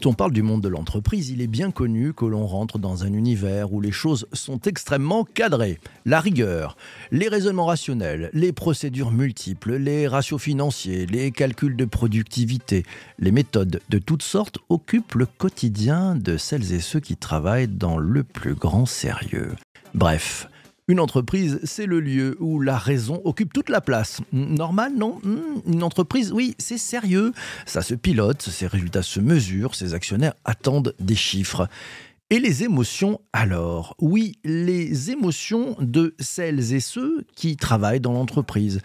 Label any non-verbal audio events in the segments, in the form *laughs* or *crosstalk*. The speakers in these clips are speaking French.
Quand on parle du monde de l'entreprise, il est bien connu que l'on rentre dans un univers où les choses sont extrêmement cadrées. La rigueur, les raisonnements rationnels, les procédures multiples, les ratios financiers, les calculs de productivité, les méthodes de toutes sortes occupent le quotidien de celles et ceux qui travaillent dans le plus grand sérieux. Bref, une entreprise, c'est le lieu où la raison occupe toute la place. Normal, non? Hmm, Une entreprise, oui, c'est sérieux. Ça se pilote, ses résultats se mesurent, ses actionnaires attendent des chiffres. Et les émotions alors? Oui, les émotions de celles et ceux qui travaillent dans l'entreprise.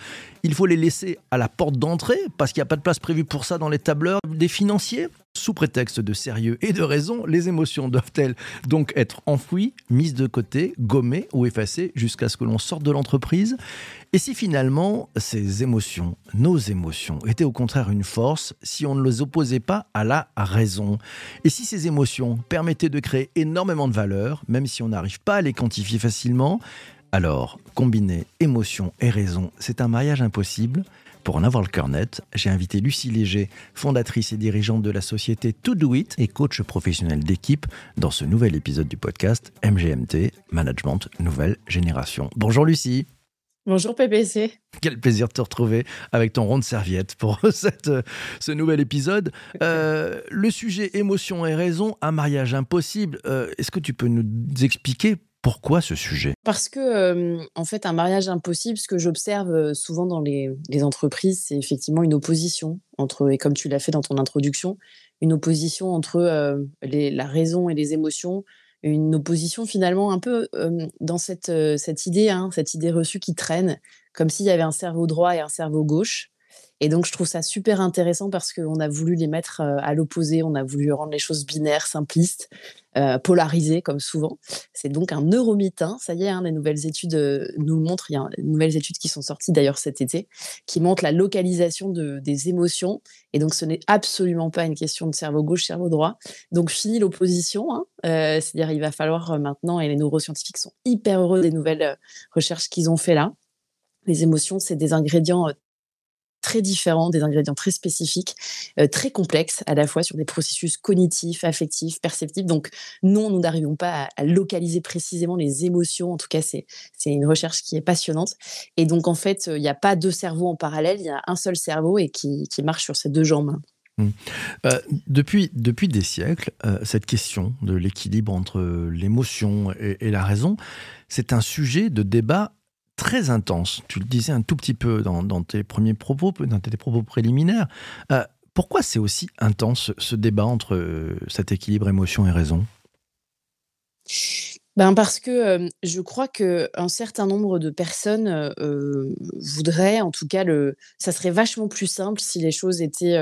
Il faut les laisser à la porte d'entrée parce qu'il n'y a pas de place prévue pour ça dans les tableurs des financiers. Sous prétexte de sérieux et de raison, les émotions doivent-elles donc être enfouies, mises de côté, gommées ou effacées jusqu'à ce que l'on sorte de l'entreprise? Et si finalement ces émotions, nos émotions, étaient au contraire une force si on ne les opposait pas à la raison? Et si ces émotions permettaient de créer énormément de valeur, même si on n'arrive pas à les quantifier facilement alors, combiner émotion et raison, c'est un mariage impossible pour en avoir le cœur net, j'ai invité Lucie Léger, fondatrice et dirigeante de la société To Do It et coach professionnel d'équipe dans ce nouvel épisode du podcast MGMT, Management Nouvelle Génération. Bonjour Lucie. Bonjour PPC. Quel plaisir de te retrouver avec ton rond de serviette pour *laughs* cette, ce nouvel épisode. Euh, le sujet émotion et raison, un mariage impossible. Euh, est-ce que tu peux nous expliquer pourquoi ce sujet? Parce que, en fait, un mariage impossible, ce que j'observe souvent dans les, entreprises, c'est effectivement une opposition entre, et comme tu l'as fait dans ton introduction, une opposition entre la raison et les émotions, une opposition finalement un peu dans cette, cette idée, hein, cette idée reçue qui traîne, comme s'il y avait un cerveau droit et un cerveau gauche. Et donc, je trouve ça super intéressant parce qu'on a voulu les mettre à l'opposé, on a voulu rendre les choses binaires, simplistes, polarisées, comme souvent. C'est donc un neuromythe, hein. ça y est, hein, les nouvelles études nous montrent, il y a des nouvelles études qui sont sorties d'ailleurs cet été, qui montrent la localisation de, des émotions. Et donc, ce n'est absolument pas une question de cerveau gauche, cerveau droit. Donc, fini l'opposition, hein. c'est-à-dire il va falloir maintenant, et les neuroscientifiques sont hyper heureux des nouvelles recherches qu'ils ont fait là. Les émotions, c'est des ingrédients très différents, des ingrédients très spécifiques, euh, très complexes à la fois sur des processus cognitifs, affectifs, perceptifs. Donc non, nous n'arrivons pas à, localiser précisément les émotions. En tout cas, c'est une recherche qui est passionnante. Et donc en fait, il n'y a pas deux cerveaux en parallèle, il y a un seul cerveau et qui, marche sur ces deux jambes. Mmh. Euh, depuis, depuis des siècles, euh, cette question de l'équilibre entre l'émotion et, la raison, c'est un sujet de débat très intense. Tu le disais un tout petit peu dans, tes premiers propos, dans tes propos préliminaires. Euh, pourquoi c'est aussi intense ce débat entre euh, cet équilibre émotion et raison? Ben parce que euh, je crois que un certain nombre de personnes voudraient, en tout cas, le, ça serait vachement plus simple si les choses étaient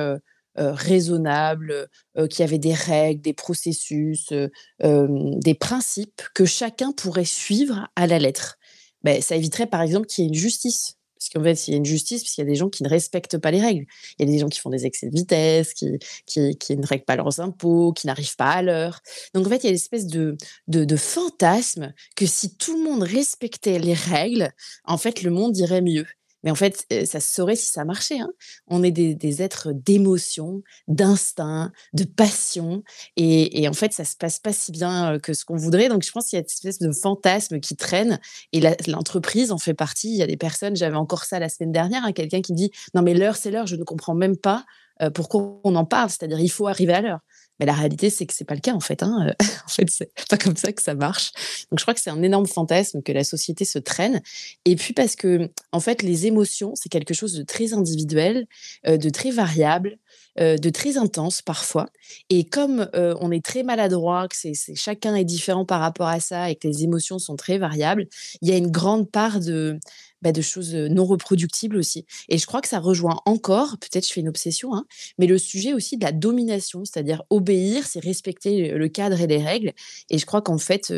raisonnables, qu'il y avait des règles, des processus, des principes que chacun pourrait suivre à la lettre. Ben, ça éviterait par exemple qu'il y ait une justice. Parce qu'en fait, s'il y a une justice, parce qu'il y a des gens qui ne respectent pas les règles. Il y a des gens qui font des excès de vitesse, qui, qui, ne règlent pas leurs impôts, qui n'arrivent pas à l'heure. Donc en fait, il y a une espèce de, de, de fantasme que si tout le monde respectait les règles, en fait, le monde irait mieux. Mais en fait, ça se saurait si ça marchait. Hein. On est des, êtres d'émotion, d'instinct, de passion. Et, en fait, ça se passe pas si bien que ce qu'on voudrait. Donc, je pense qu'il y a une espèce de fantasme qui traîne. Et l'entreprise en fait partie. Il y a des personnes, j'avais encore ça la semaine dernière, hein, quelqu'un qui dit Non, mais l'heure, c'est l'heure, je ne comprends même pas pourquoi on en parle. C'est-à-dire, il faut arriver à l'heure. Mais la réalité, c'est que c'est pas le cas en fait. Hein. *laughs* en fait, c'est pas comme ça que ça marche. Donc, je crois que c'est un énorme fantasme que la société se traîne. Et puis parce que, en fait, les émotions, c'est quelque chose de très individuel, euh, de très variable, euh, de très intense parfois. Et comme euh, on est très maladroit, que c'est, chacun est différent par rapport à ça et que les émotions sont très variables, il y a une grande part de bah, de choses non reproductibles aussi. Et je crois que ça rejoint encore, peut-être je fais une obsession, hein, mais le sujet aussi de la domination, c'est-à-dire obéir, c'est respecter le cadre et les règles. Et je crois qu'en fait,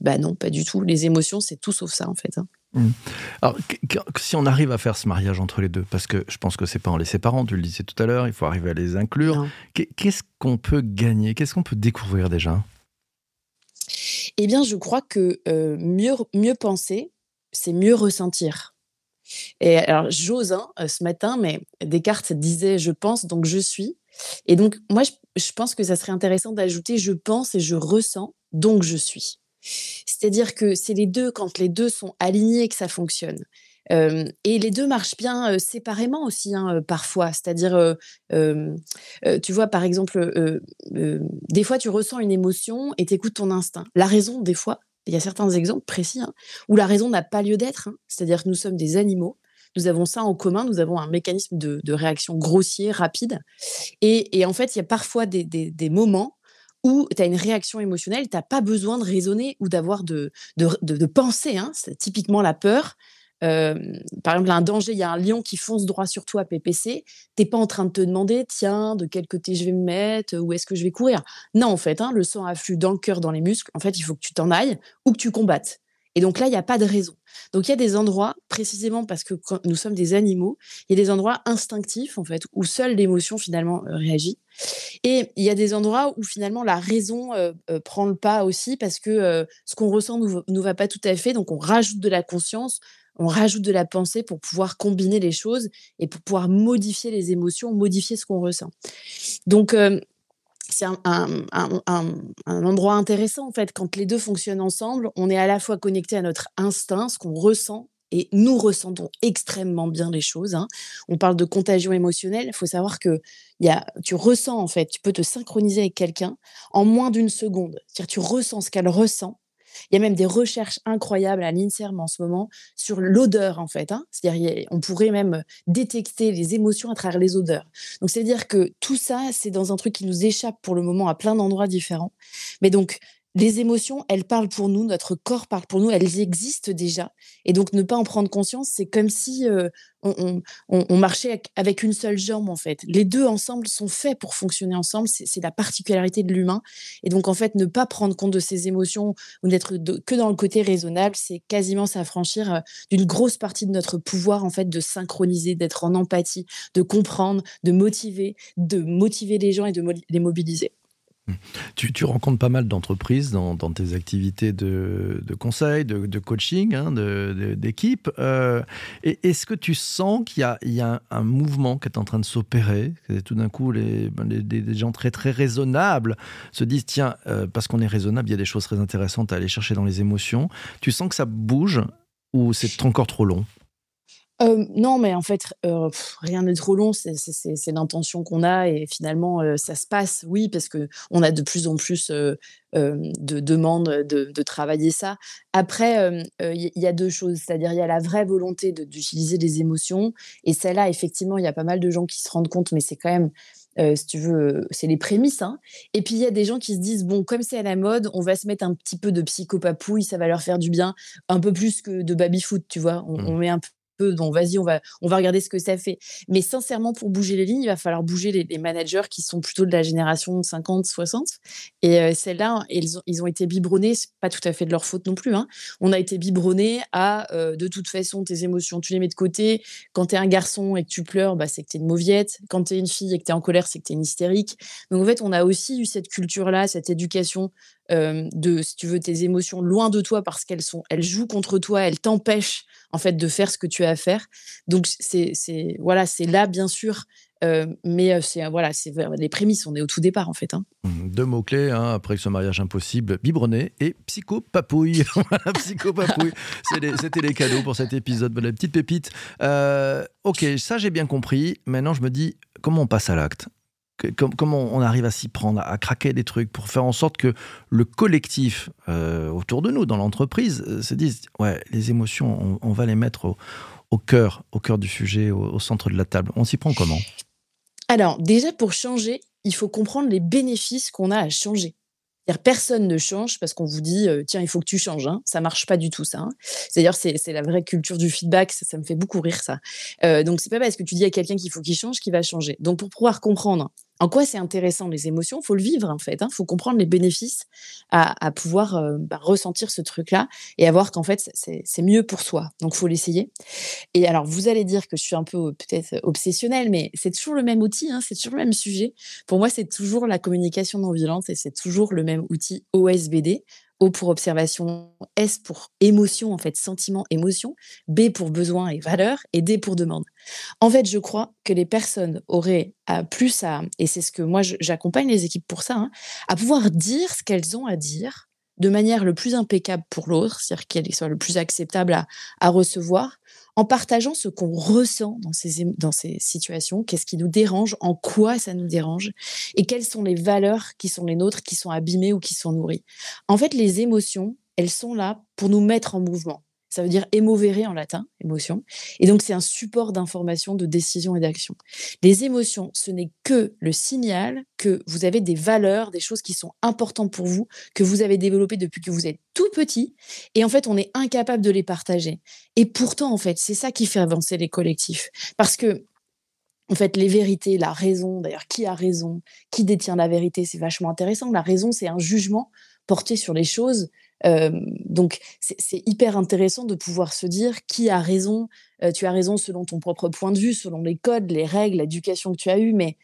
bah non, pas du tout. Les émotions, c'est tout sauf ça en fait. Hein. Mmh. Alors, si on arrive à faire ce mariage entre les deux, parce que je pense que c'est pas en les séparant, tu le disais tout à l'heure, il faut arriver à les inclure. Qu'est-ce qu'on peut gagner? Qu'est-ce qu'on peut découvrir déjà? Eh bien, je crois que mieux, mieux penser, c'est mieux ressentir. Et alors, j'ose hein, ce matin, mais Descartes disait je pense, donc je suis. Et donc, moi, je, pense que ça serait intéressant d'ajouter je pense et je ressens, donc je suis. C'est-à-dire que c'est les deux, quand les deux sont alignés, que ça fonctionne. et les deux marchent bien séparément aussi, hein, parfois. C'est-à-dire, tu vois, par exemple, des fois, tu ressens une émotion et tu écoutes ton instinct. La raison, des fois, il y a certains exemples précis hein, où la raison n'a pas lieu d'être. Hein. C'est-à-dire que nous sommes des animaux. Nous avons ça en commun. Nous avons un mécanisme de, réaction grossier, rapide. Et, en fait, il y a parfois des, moments où tu as une réaction émotionnelle, tu n'as pas besoin de raisonner ou d'avoir de, de, penser. Hein. C'est typiquement la peur par exemple, un danger, il y a un lion qui fonce droit sur toi, PPC, t'es pas en train de te demander, tiens, de quel côté je vais me mettre, où est-ce que je vais courir? Non, en fait, hein, le sang afflue dans le cœur, dans les muscles. En fait, il faut que tu t'en ailles ou que tu combattes. Et donc là, il n'y a pas de raison. Donc il y a des endroits, précisément parce que nous sommes des animaux, il y a des endroits instinctifs, en fait, où seule l'émotion finalement réagit. Et il y a des endroits où finalement la raison prend le pas aussi parce que ce qu'on ressent ne nous va pas tout à fait. Donc on rajoute de la conscience, on rajoute de la pensée pour pouvoir combiner les choses et pour pouvoir modifier les émotions, modifier ce qu'on ressent. Donc, euh, c'est un, endroit intéressant, en fait. Quand les deux fonctionnent ensemble, on est à la fois connecté à notre instinct, ce qu'on ressent, et nous ressentons extrêmement bien les choses. Hein. On parle de contagion émotionnelle. Il faut savoir que y a, tu ressens, en fait, tu peux te synchroniser avec quelqu'un en moins d'une seconde. C'est-à-dire, tu ressens ce qu'elle ressent il y a même des recherches incroyables à l'INSERM en ce moment sur l'odeur, en fait. Hein. C'est-à-dire, on pourrait même détecter les émotions à travers les odeurs. Donc, c'est-à-dire que tout ça, c'est dans un truc qui nous échappe pour le moment à plein d'endroits différents. Mais donc, les émotions, elles parlent pour nous, notre corps parle pour nous, elles existent déjà. Et donc, ne pas en prendre conscience, c'est comme si euh, on, marchait avec une seule jambe, en fait. Les deux ensemble sont faits pour fonctionner ensemble. C'est la particularité de l'humain. Et donc, en fait, ne pas prendre compte de ses émotions ou n'être que dans le côté raisonnable, c'est quasiment s'affranchir euh, d'une grosse partie de notre pouvoir, en fait, de synchroniser, d'être en empathie, de comprendre, de motiver, de motiver les gens et de les mobiliser. Tu, rencontres pas mal d'entreprises dans, tes activités de, conseil, de, coaching, hein, d'équipe. Euh, est-ce que tu sens qu'il y, a, un, mouvement qui est en train de s'opérer Tout d'un coup, les, ben, gens très très raisonnables se disent tiens, euh, parce qu'on est raisonnable, il y a des choses très intéressantes à aller chercher dans les émotions. Tu sens que ça bouge ou c'est encore trop long? Non, mais en fait, rien n'est trop long, c'est l'intention qu'on a et finalement, ça se passe, oui, parce qu'on a de plus en plus, de demandes de travailler ça. Après, il y a deux choses, c'est-à-dire il y a la vraie volonté d'utiliser les émotions et celle-là, effectivement, il y a pas mal de gens qui se rendent compte, mais c'est quand même, si tu veux, c'est les prémices, hein et puis il y a des gens qui se disent: «Bon, comme c'est à la mode, on va se mettre un petit peu de psychopapouille, ça va leur faire du bien», un peu plus que de baby-foot, tu vois? On on mmh. met un peu donc vas-y, on va, on va regarder ce que ça fait. Mais sincèrement, pour bouger les lignes, il va falloir bouger les, managers qui sont plutôt de la génération 50, 60. Et euh, celles-là, ils ont, ils ont été biberonnés, pas tout à fait de leur faute non plus. Hein. On a été biberonnés à, euh, de toute façon, tes émotions, tu les mets de côté. Quand tu es un garçon et que tu pleures, bah, c'est que tu es une mauviette. Quand tu es une fille et que tu es en colère, c'est que tu es une hystérique. Donc en fait, on a aussi eu cette culture-là, cette éducation de, si tu veux, tes émotions loin de toi parce qu'elles sont, elles jouent contre toi, elles t'empêchent en fait de faire ce que tu as à faire. Donc c'est, c'est voilà, c'est là bien sûr, mais c'est voilà, c'est les prémices. On est au tout départ en fait. Hein. Mmh, deux mots clés hein, après ce mariage impossible biberonné et psychopapouille. *laughs* psychopapouille. C'était les cadeaux pour cet épisode. La petite pépite. ok, ça j'ai bien compris. Maintenant je me dis comment on passe à l'acte? Comment on arrive à s'y prendre, à craquer des trucs pour faire en sorte que le collectif euh, autour de nous, dans l'entreprise, euh, se dise ouais, les émotions, on, va les mettre au, cœur, au cœur du sujet, au, centre de la table. On s'y prend comment? Alors, déjà, pour changer, il faut comprendre les bénéfices qu'on a à changer. Personne ne change parce qu'on vous dit euh, tiens il faut que tu changes. Hein. Ça marche pas du tout ça. Hein. D'ailleurs c'est la vraie culture du feedback. Ça, me fait beaucoup rire ça. Euh, donc c'est pas parce que tu dis à quelqu'un qu'il faut qu'il change qu'il va changer. Donc pour pouvoir comprendre en quoi c'est intéressant les émotions, faut le vivre en fait. Il hein. faut comprendre les bénéfices à, pouvoir euh, bah, ressentir ce truc-là et à voir qu'en fait c'est mieux pour soi. Donc faut l'essayer. Et alors vous allez dire que je suis un peu peut-être obsessionnelle, mais c'est toujours le même outil, hein, c'est toujours le même sujet. Pour moi c'est toujours la communication non violente et c'est toujours le même outil OSBD O pour observation, S pour émotion, en fait, sentiment, émotion, B pour besoin et valeur, et D pour demande. En fait, je crois que les personnes auraient plus à, et c'est ce que moi j'accompagne les équipes pour ça, hein, à pouvoir dire ce qu'elles ont à dire de manière le plus impeccable pour l'autre, c'est-à-dire qu'elle soit le plus acceptable à, recevoir, en partageant ce qu'on ressent dans ces, dans ces situations, qu'est-ce qui nous dérange, en quoi ça nous dérange, et quelles sont les valeurs qui sont les nôtres, qui sont abîmées ou qui sont nourries. En fait, les émotions, elles sont là pour nous mettre en mouvement. Ça veut dire émovere en latin, émotion. Et donc, c'est un support d'information, de décision et d'action. Les émotions, ce n'est que le signal que vous avez des valeurs, des choses qui sont importantes pour vous, que vous avez développées depuis que vous êtes tout petit. Et en fait, on est incapable de les partager. Et pourtant, en fait, c'est ça qui fait avancer les collectifs. Parce que en fait, les vérités, la raison, d'ailleurs, qui a raison, qui détient la vérité, c'est vachement intéressant. La raison, c'est un jugement porté sur les choses donc, c'est hyper intéressant de pouvoir se dire qui a raison. tu as raison selon ton propre point de vue, selon les codes, les règles, l'éducation que tu as eue. Mais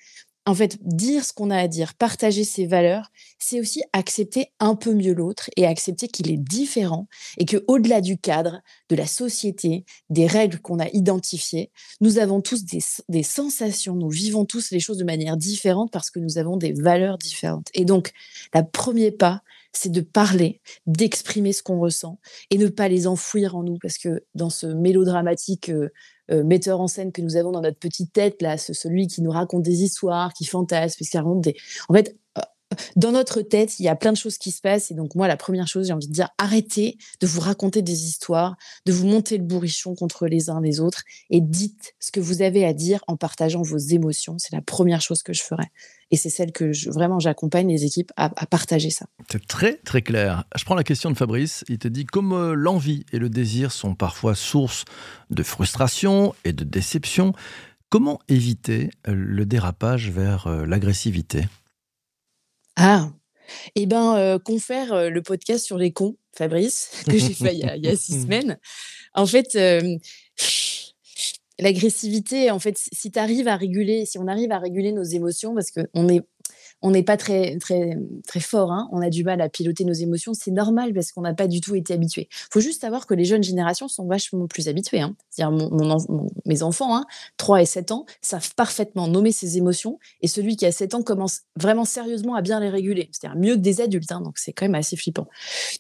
en fait, dire ce qu'on a à dire, partager ses valeurs, c'est aussi accepter un peu mieux l'autre et accepter qu'il est différent et que au-delà du cadre, de la société, des règles qu'on a identifiées, nous avons tous des, des, sensations, nous vivons tous les choses de manière différente parce que nous avons des valeurs différentes. Et donc, le premier pas, c'est de parler, d'exprimer ce qu'on ressent et ne pas les enfouir en nous. Parce que dans ce mélodramatique euh, euh, metteur en scène que nous avons dans notre petite tête là, celui qui nous raconte des histoires, qui fantasme, qui raconte des, en fait, dans notre tête, il y a plein de choses qui se passent. Et donc, moi, la première chose, j'ai envie de dire, arrêtez de vous raconter des histoires, de vous monter le bourrichon contre les uns les autres et dites ce que vous avez à dire en partageant vos émotions. C'est la première chose que je ferais. Et c'est celle que vraiment j'accompagne les équipes à, partager ça. C'est très, très clair. Je prends la question de Fabrice. Il te dit comme euh, l'envie et le désir sont parfois source de frustration et de déception, comment éviter euh, le dérapage vers euh, l'agressivité? Ah! Eh ben, euh, confère, euh, le podcast sur les cons, Fabrice, *laughs* que j'ai fait il y a six semaines. En fait, l'agressivité, en fait, si tu arrives à réguler si on arrive à réguler nos émotions parce qu'on est on n'est pas très, très, très fort, hein. on a du mal à piloter nos émotions, c'est normal parce qu'on n'a pas du tout été habitué. Il faut juste savoir que les jeunes générations sont vachement plus habituées. Hein. C'est-à-dire mon, mes enfants, hein, 3 et 7 ans, savent parfaitement nommer ses émotions et celui qui a 7 ans commence vraiment sérieusement à bien les réguler. C'est-à-dire mieux que des adultes, hein, donc c'est quand même assez flippant.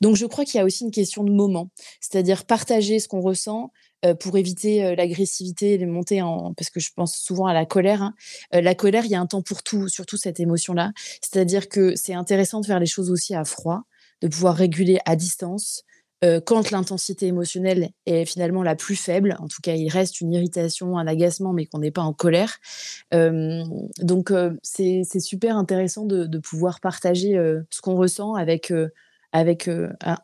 Donc je crois qu'il y a aussi une question de moment, c'est-à-dire partager ce qu'on ressent, pour éviter euh, l'agressivité, les montées en parce que je pense souvent à la colère. Hein. Euh, la colère, il y a un temps pour tout, surtout cette émotion-là. C'est-à-dire que c'est intéressant de faire les choses aussi à froid, de pouvoir réguler à distance. quand l'intensité émotionnelle est finalement la plus faible, en tout cas, il reste une irritation, un agacement, mais qu'on n'est pas en colère. donc, c'est super intéressant de, de pouvoir partager ce qu'on ressent avec, avec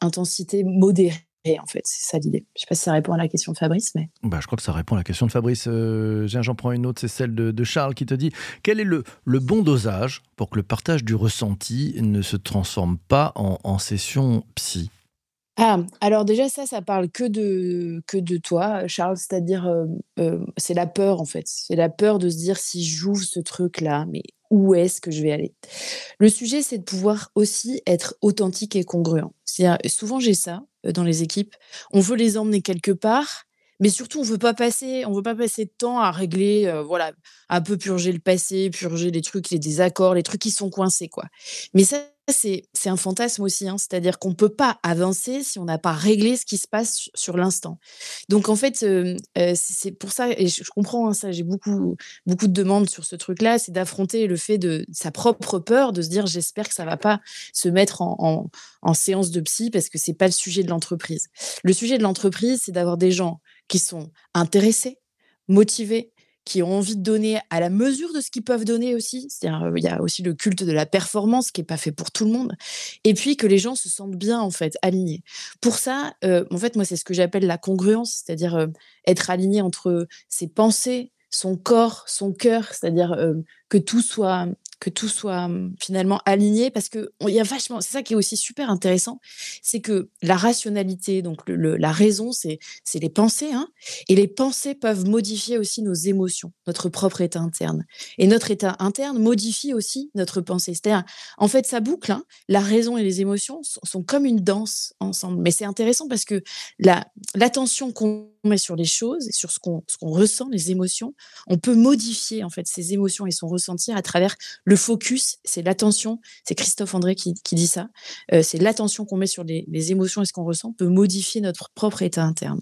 intensité modérée en fait, c'est ça l'idée. Je ne sais pas si ça répond à la question de Fabrice, mais. Bah, je crois que ça répond à la question de Fabrice. Euh, j'en prends une autre, c'est celle de, Charles qui te dit quel est le, bon dosage pour que le partage du ressenti ne se transforme pas en, session psy? Ah, alors déjà ça, ça parle que de que de toi, Charles. C'est-à-dire, euh, euh, c'est la peur en fait. C'est la peur de se dire si j'ouvre ce truc-là, mais où est-ce que je vais aller? Le sujet, c'est de pouvoir aussi être authentique et congruent. souvent j'ai ça dans les équipes. On veut les emmener quelque part, mais surtout on veut pas passer, on veut pas passer de temps à régler, euh, voilà, un peu purger le passé, purger les trucs, les désaccords, les trucs qui sont coincés, quoi. Mais ça, c'est un fantasme aussi, hein. c'est-à-dire qu'on ne peut pas avancer si on n'a pas réglé ce qui se passe sur l'instant. Donc en fait, c'est pour ça, et je, comprends hein, ça, j'ai beaucoup, beaucoup de demandes sur ce truc-là, c'est d'affronter le fait de sa propre peur, de se dire j'espère que ça va pas se mettre en, en séance de psy parce que c'est pas le sujet de l'entreprise. Le sujet de l'entreprise, c'est d'avoir des gens qui sont intéressés, motivés, qui ont envie de donner à la mesure de ce qu'ils peuvent donner aussi. C'est-à-dire, euh, il y a aussi le culte de la performance qui n'est pas fait pour tout le monde. Et puis que les gens se sentent bien, en fait, alignés. Pour ça, euh, en fait, moi, c'est ce que j'appelle la congruence, c'est-à-dire euh, être aligné entre ses pensées, son corps, son cœur, c'est-à-dire que tout soit que tout soit hum, finalement aligné, parce que il y a vachement, c'est ça qui est aussi super intéressant, c'est que la rationalité, donc la raison, c'est les pensées, hein, et les pensées peuvent modifier aussi nos émotions, notre propre état interne. Et notre état interne modifie aussi notre pensée. C'est-à-dire, en fait, ça boucle. Hein, la raison et les émotions sont, comme une danse ensemble. Mais c'est intéressant parce que l'attention qu'on met sur les choses, sur ce qu'on ressent, les émotions, on peut modifier en fait ces émotions et son ressentir à travers le focus. C'est l'attention. C'est Christophe André qui, dit ça. Euh, c'est l'attention qu'on met sur les, émotions et ce qu'on ressent peut modifier notre propre état interne.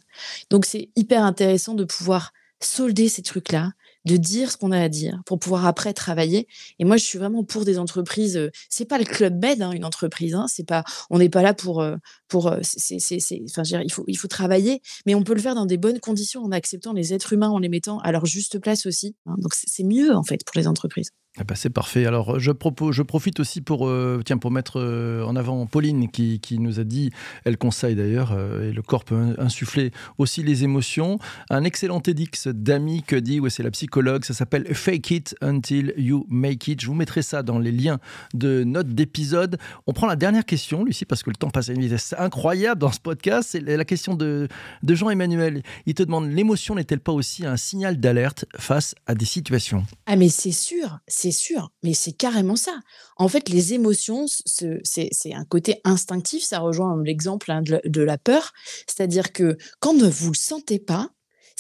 Donc c'est hyper intéressant de pouvoir solder ces trucs-là, de dire ce qu'on a à dire pour pouvoir après travailler. Et moi, je suis vraiment pour des entreprises. Euh, c'est pas le club med, hein, une entreprise. Hein, c'est pas, on n'est pas là pour, euh, pour. Euh, enfin, il faut, il faut travailler, mais on peut le faire dans des bonnes conditions en acceptant les êtres humains, en les mettant à leur juste place aussi. Hein. donc c'est mieux en fait pour les entreprises. Eh ben, c'est parfait. Alors, je, propose, je profite aussi pour, euh, tiens, pour mettre euh, en avant Pauline qui, qui, nous a dit, elle conseille d'ailleurs, euh, et le corps peut insuffler aussi les émotions. Un excellent TEDx d'Ami que dit, c'est la psychologue, ça s'appelle Fake It Until You Make It. Je vous mettrai ça dans les liens de notes d'épisode. On prend la dernière question, Lucie, parce que le temps passe à une vitesse incroyable dans ce podcast. C'est la question de, de Jean-Emmanuel. Il te demande, l'émotion n'est-elle pas aussi un signal d'alerte face à des situations? Ah, mais c'est sûr, c'est sûr, mais c'est carrément ça. En fait, les émotions, c'est un côté instinctif, ça rejoint l'exemple hein, de, la peur, c'est-à-dire que quand vous ne sentez pas,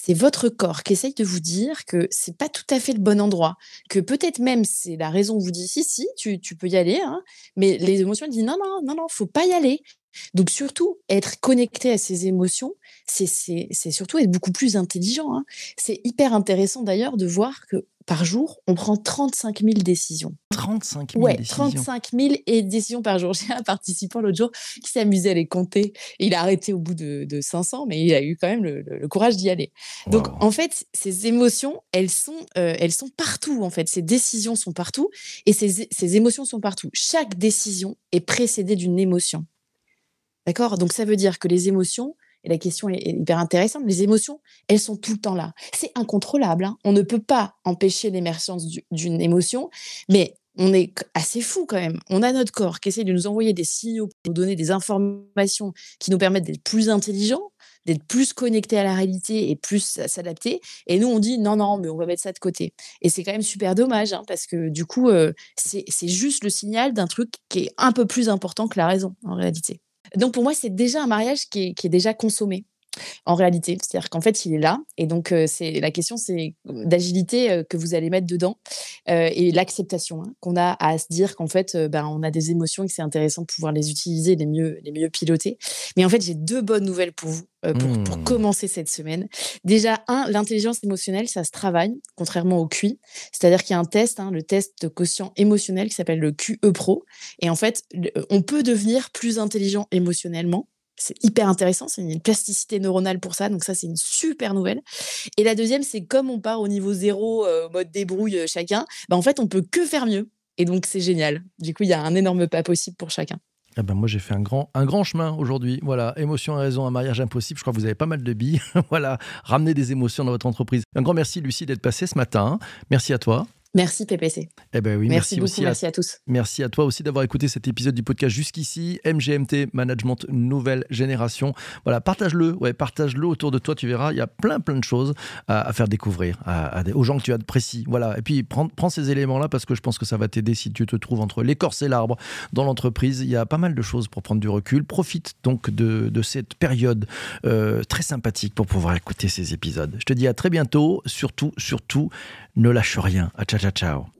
c'est votre corps qui essaye de vous dire que c'est pas tout à fait le bon endroit, que peut-être même c'est la raison vous dit si si tu, peux y aller, hein, mais les émotions disent non non non non faut pas y aller. Donc surtout être connecté à ces émotions, c'est surtout être beaucoup plus intelligent. Hein. C'est hyper intéressant d'ailleurs de voir que par jour, on prend 35 000 décisions. 35 000 ouais, 35 000 décisions par jour. *laughs* J'ai un participant l'autre jour qui s'amusait à les compter. il a arrêté au bout de, 500, mais il a eu quand même le, courage d'y aller. Donc, en fait, ces émotions, elles sont, euh, elles sont partout, en fait. Ces décisions sont partout et ces, ces émotions sont partout. Chaque décision est précédée d'une émotion. D'accord? Donc, ça veut dire que les émotions, et la question est, hyper intéressante. Les émotions, elles sont tout le temps là. C'est incontrôlable. Hein. On ne peut pas empêcher l'émergence d'une émotion, mais on est assez fou quand même. On a notre corps qui essaie de nous envoyer des signaux, pour nous donner des informations qui nous permettent d'être plus intelligents, d'être plus connectés à la réalité et plus s'adapter. Et nous, on dit non, non, mais on va mettre ça de côté. Et c'est quand même super dommage hein, parce que du coup, euh, c'est juste le signal d'un truc qui est un peu plus important que la raison en réalité. Donc pour moi, c'est déjà un mariage qui est, déjà consommé en réalité. C'est-à-dire qu'en fait, il est là. Et donc, euh, c'est la question, c'est d'agilité euh, que vous allez mettre dedans euh, et l'acceptation hein, qu'on a à se dire qu'en fait, ben, on a des émotions et que c'est intéressant de pouvoir les utiliser, les mieux, les mieux piloter. Mais en fait, j'ai deux bonnes nouvelles pour vous. Pour, pour, mmh. commencer cette semaine. Déjà, un, l'intelligence émotionnelle, ça se travaille, contrairement au QI. C'est-à-dire qu'il y a un test, hein, le test de quotient émotionnel qui s'appelle le QE Pro. Et en fait, on peut devenir plus intelligent émotionnellement c'est hyper intéressant, c'est une plasticité neuronale pour ça, donc ça c'est une super nouvelle. Et la deuxième, c'est comme on part au niveau zéro, euh, mode débrouille euh, chacun, bah en fait on peut que faire mieux. Et donc c'est génial. Du coup, il y a un énorme pas possible pour chacun. Ah ben moi j'ai fait un grand, un grand chemin aujourd'hui. Voilà, émotion et raison, un mariage impossible. Je crois que vous avez pas mal de billes. *laughs* voilà, ramener des émotions dans votre entreprise. Un grand merci Lucie d'être passée ce matin. Merci à toi. Merci PPC. Eh ben oui, merci, beaucoup, merci à tous. Merci à toi aussi d'avoir écouté cet épisode du podcast jusqu'ici. MGMT, Management Nouvelle Génération. Voilà, partage-le, ouais, partage-le autour de toi, tu verras, il y a plein plein de choses à, faire découvrir aux gens que tu as de précis. Voilà, et puis prends, prends ces éléments-là parce que je pense que ça va t'aider si tu te trouves entre l'écorce et l'arbre dans l'entreprise. Il y a pas mal de choses pour prendre du recul. Profite donc de, de cette période euh, très sympathique pour pouvoir écouter ces épisodes. Je te dis à très bientôt. Surtout, surtout, ne lâche rien. À ciao, ciao.